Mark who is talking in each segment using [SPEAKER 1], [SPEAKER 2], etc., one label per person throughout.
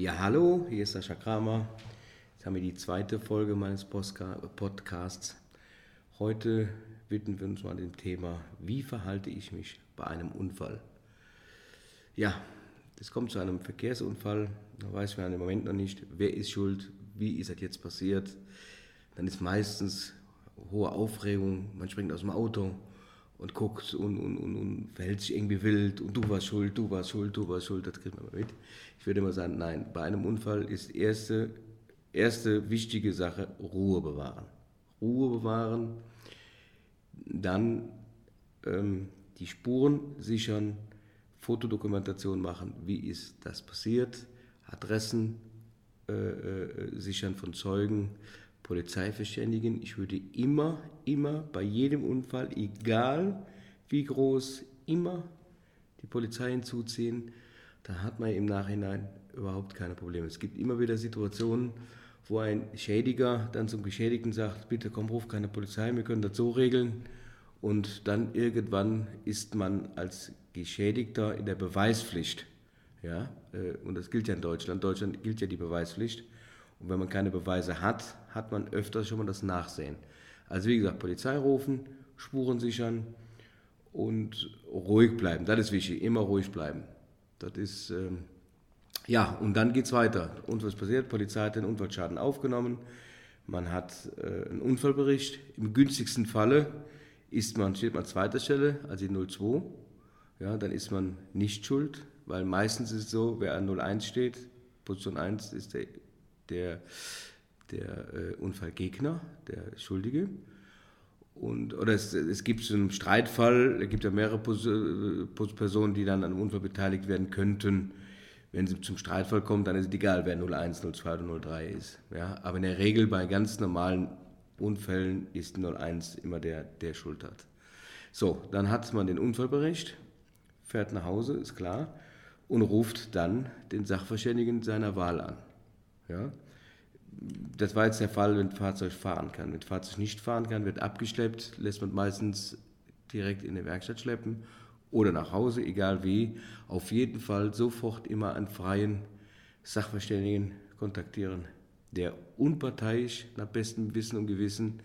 [SPEAKER 1] Ja, hallo, hier ist Sascha Kramer. Jetzt haben wir die zweite Folge meines Podcasts. Heute widmen wir uns mal dem Thema, wie verhalte ich mich bei einem Unfall? Ja, es kommt zu einem Verkehrsunfall, da weiß man im Moment noch nicht, wer ist schuld, wie ist das jetzt passiert. Dann ist meistens hohe Aufregung, man springt aus dem Auto und guckt und, und, und, und, verhält sich irgendwie wild und du warst schuld, du warst schuld, du warst schuld, das kriegt man mal mit. Ich würde immer sagen, nein, bei einem Unfall ist erste, erste wichtige Sache Ruhe bewahren. Ruhe bewahren, dann ähm, die Spuren sichern, Fotodokumentation machen, wie ist das passiert, Adressen äh, äh, sichern von Zeugen, Polizei verständigen. Ich würde immer, immer bei jedem Unfall, egal wie groß, immer die Polizei hinzuziehen. Da hat man im Nachhinein überhaupt keine Probleme. Es gibt immer wieder Situationen, wo ein Schädiger dann zum Geschädigten sagt, bitte komm, ruf keine Polizei, wir können das so regeln. Und dann irgendwann ist man als Geschädigter in der Beweispflicht. Ja, äh, und das gilt ja in Deutschland. In Deutschland gilt ja die Beweispflicht. Und wenn man keine Beweise hat, hat man öfters schon mal das Nachsehen. Also wie gesagt, Polizei rufen, Spuren sichern und ruhig bleiben. Das ist wichtig, immer ruhig bleiben. Das ist, ähm, ja, und dann geht es weiter. Und was passiert? Polizei hat den Unfallschaden aufgenommen. Man hat äh, einen Unfallbericht. Im günstigsten Falle ist man, steht man an zweiter Stelle, also die 02. Ja, dann ist man nicht schuld, weil meistens ist es so, wer an 01 steht, Position 1 ist der der, der äh, Unfallgegner, der Schuldige. Und, oder es, es gibt einen Streitfall, es gibt ja mehrere Personen, die dann an einem Unfall beteiligt werden könnten. Wenn es zum Streitfall kommt, dann ist es egal, wer 01, 02 oder 03 ist. Ja? Aber in der Regel bei ganz normalen Unfällen ist 01 immer der, der Schuld hat. So, dann hat man den Unfallbericht, fährt nach Hause, ist klar, und ruft dann den Sachverständigen seiner Wahl an. Ja? Das war jetzt der Fall, wenn das Fahrzeug fahren kann. Wenn das Fahrzeug nicht fahren kann, wird abgeschleppt, lässt man meistens direkt in die Werkstatt schleppen oder nach Hause, egal wie. Auf jeden Fall sofort immer einen freien Sachverständigen kontaktieren, der unparteiisch nach bestem Wissen und Gewissen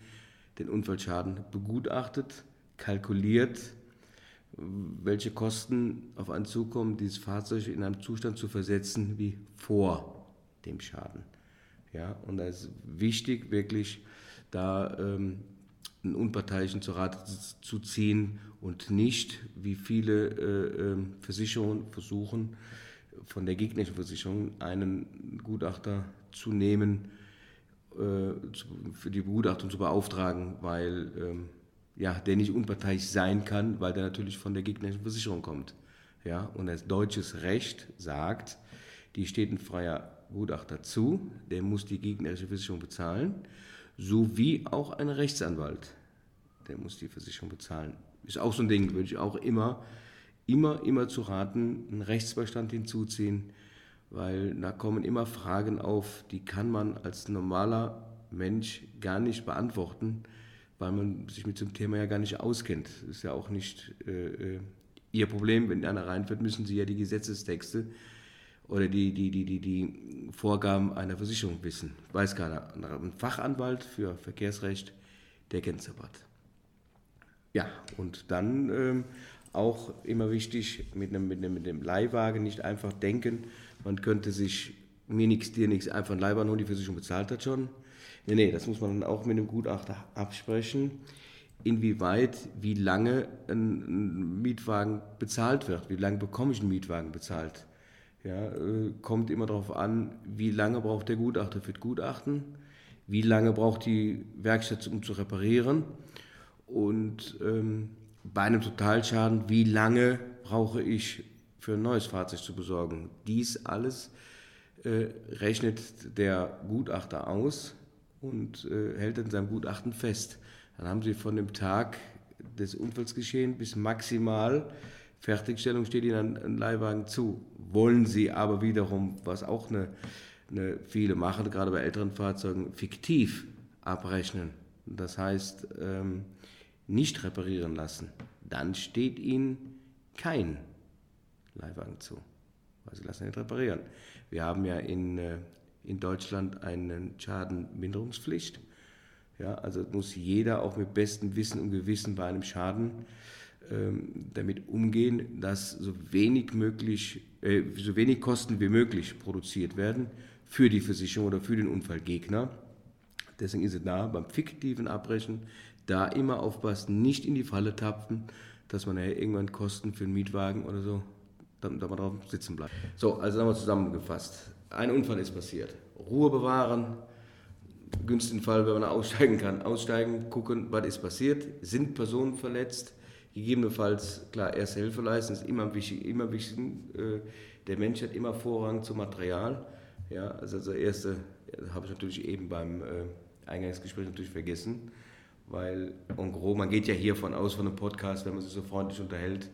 [SPEAKER 1] den Unfallschaden begutachtet, kalkuliert, welche Kosten auf einen zukommen, dieses Fahrzeug in einen Zustand zu versetzen wie vor dem Schaden. Ja, und da ist wichtig, wirklich da ähm, einen Unparteiischen zu Rate zu ziehen und nicht, wie viele äh, äh, Versicherungen versuchen, von der gegnerischen Versicherung einen Gutachter zu nehmen, äh, für die Begutachtung zu beauftragen, weil ähm, ja, der nicht unparteiisch sein kann, weil der natürlich von der gegnerischen Versicherung kommt. Ja, und das deutsches Recht sagt, die steht in freier Gutachter zu, der muss die gegnerische Versicherung bezahlen, sowie auch ein Rechtsanwalt, der muss die Versicherung bezahlen. Ist auch so ein Ding, würde ich auch immer, immer, immer zu raten, einen Rechtsbeistand hinzuziehen, weil da kommen immer Fragen auf, die kann man als normaler Mensch gar nicht beantworten, weil man sich mit dem Thema ja gar nicht auskennt. Das ist ja auch nicht äh, äh Ihr Problem, wenn einer reinfährt, müssen Sie ja die Gesetzestexte oder die, die, die, die, die Vorgaben einer Versicherung wissen. Weiß keiner. Ein Fachanwalt für Verkehrsrecht, der kennt aber. Ja, und dann ähm, auch immer wichtig, mit einem, mit, einem, mit einem Leihwagen nicht einfach denken, man könnte sich mir nichts, dir nichts, einfach ein Leihwagen holen, die Versicherung bezahlt hat schon. Nee, nee, das muss man dann auch mit dem Gutachter absprechen, inwieweit, wie lange ein Mietwagen bezahlt wird, wie lange bekomme ich einen Mietwagen bezahlt. Ja, äh, kommt immer darauf an, wie lange braucht der Gutachter für das Gutachten, wie lange braucht die Werkstatt, um zu reparieren und ähm, bei einem Totalschaden, wie lange brauche ich für ein neues Fahrzeug zu besorgen. Dies alles äh, rechnet der Gutachter aus und äh, hält in seinem Gutachten fest. Dann haben Sie von dem Tag des Unfallsgeschehens bis maximal Fertigstellung steht Ihnen ein Leihwagen zu. Wollen Sie aber wiederum, was auch eine, eine viele machen, gerade bei älteren Fahrzeugen, fiktiv abrechnen, das heißt ähm, nicht reparieren lassen, dann steht Ihnen kein Leihwagen zu. Also sie lassen nicht reparieren. Wir haben ja in, äh, in Deutschland eine Schadenminderungspflicht. Ja, also muss jeder auch mit bestem Wissen und Gewissen bei einem Schaden damit umgehen, dass so wenig möglich, äh, so wenig Kosten wie möglich produziert werden für die Versicherung oder für den Unfallgegner. Deswegen ist es da beim fiktiven Abbrechen da immer aufpassen, nicht in die Falle tapfen, dass man ja irgendwann Kosten für einen Mietwagen oder so, da, da man drauf sitzen bleibt. So, also wir zusammengefasst. Ein Unfall ist passiert. Ruhe bewahren, günstigen Fall, wenn man aussteigen kann, aussteigen, gucken, was ist passiert, sind Personen verletzt, gegebenenfalls, klar, erste Hilfe leisten, ist immer wichtig, immer wichtig äh, der Mensch hat immer Vorrang zum Material. Ja, also das erste habe ich natürlich eben beim äh, Eingangsgespräch natürlich vergessen, weil en gros, man geht ja hier von aus von einem Podcast, wenn man sich so freundlich unterhält,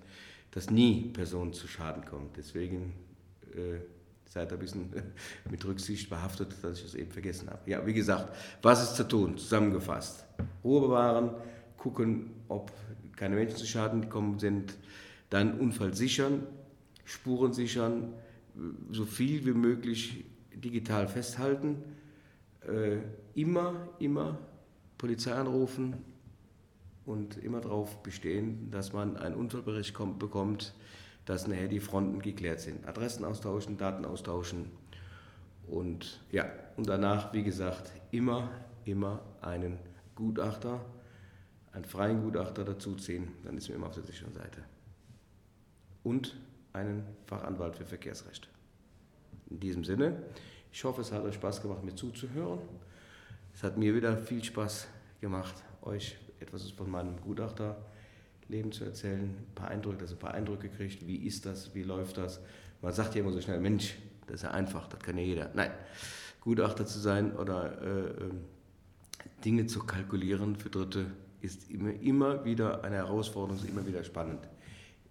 [SPEAKER 1] dass nie Personen zu Schaden kommt. Deswegen äh, seid ein bisschen mit Rücksicht behaftet, dass ich das eben vergessen habe. Ja, wie gesagt, was ist zu tun? Zusammengefasst. Ruhe bewahren, gucken, ob keine Menschen zu Schaden gekommen sind, dann Unfall sichern, Spuren sichern, so viel wie möglich digital festhalten, äh, immer, immer Polizei anrufen und immer darauf bestehen, dass man einen Unfallbericht kommt, bekommt, dass nachher die Fronten geklärt sind. Adressen austauschen, Daten austauschen und ja, und danach, wie gesagt, immer, immer einen Gutachter, einen freien Gutachter dazuziehen, dann ist man immer auf der sicheren Seite. Und einen Fachanwalt für Verkehrsrecht. In diesem Sinne, ich hoffe, es hat euch Spaß gemacht, mir zuzuhören. Es hat mir wieder viel Spaß gemacht, euch etwas von meinem Gutachterleben zu erzählen. Ein paar Eindrücke, dass ihr ein paar Eindrücke kriegt. Wie ist das? Wie läuft das? Man sagt ja immer so schnell, Mensch, das ist ja einfach, das kann ja jeder. Nein, Gutachter zu sein oder äh, ähm, Dinge zu kalkulieren für Dritte ist immer, immer wieder eine Herausforderung, ist immer wieder spannend.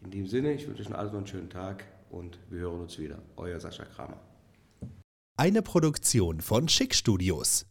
[SPEAKER 1] In dem Sinne, ich wünsche euch allen einen schönen Tag und wir hören uns wieder. Euer Sascha Kramer.
[SPEAKER 2] Eine Produktion von Schick Studios.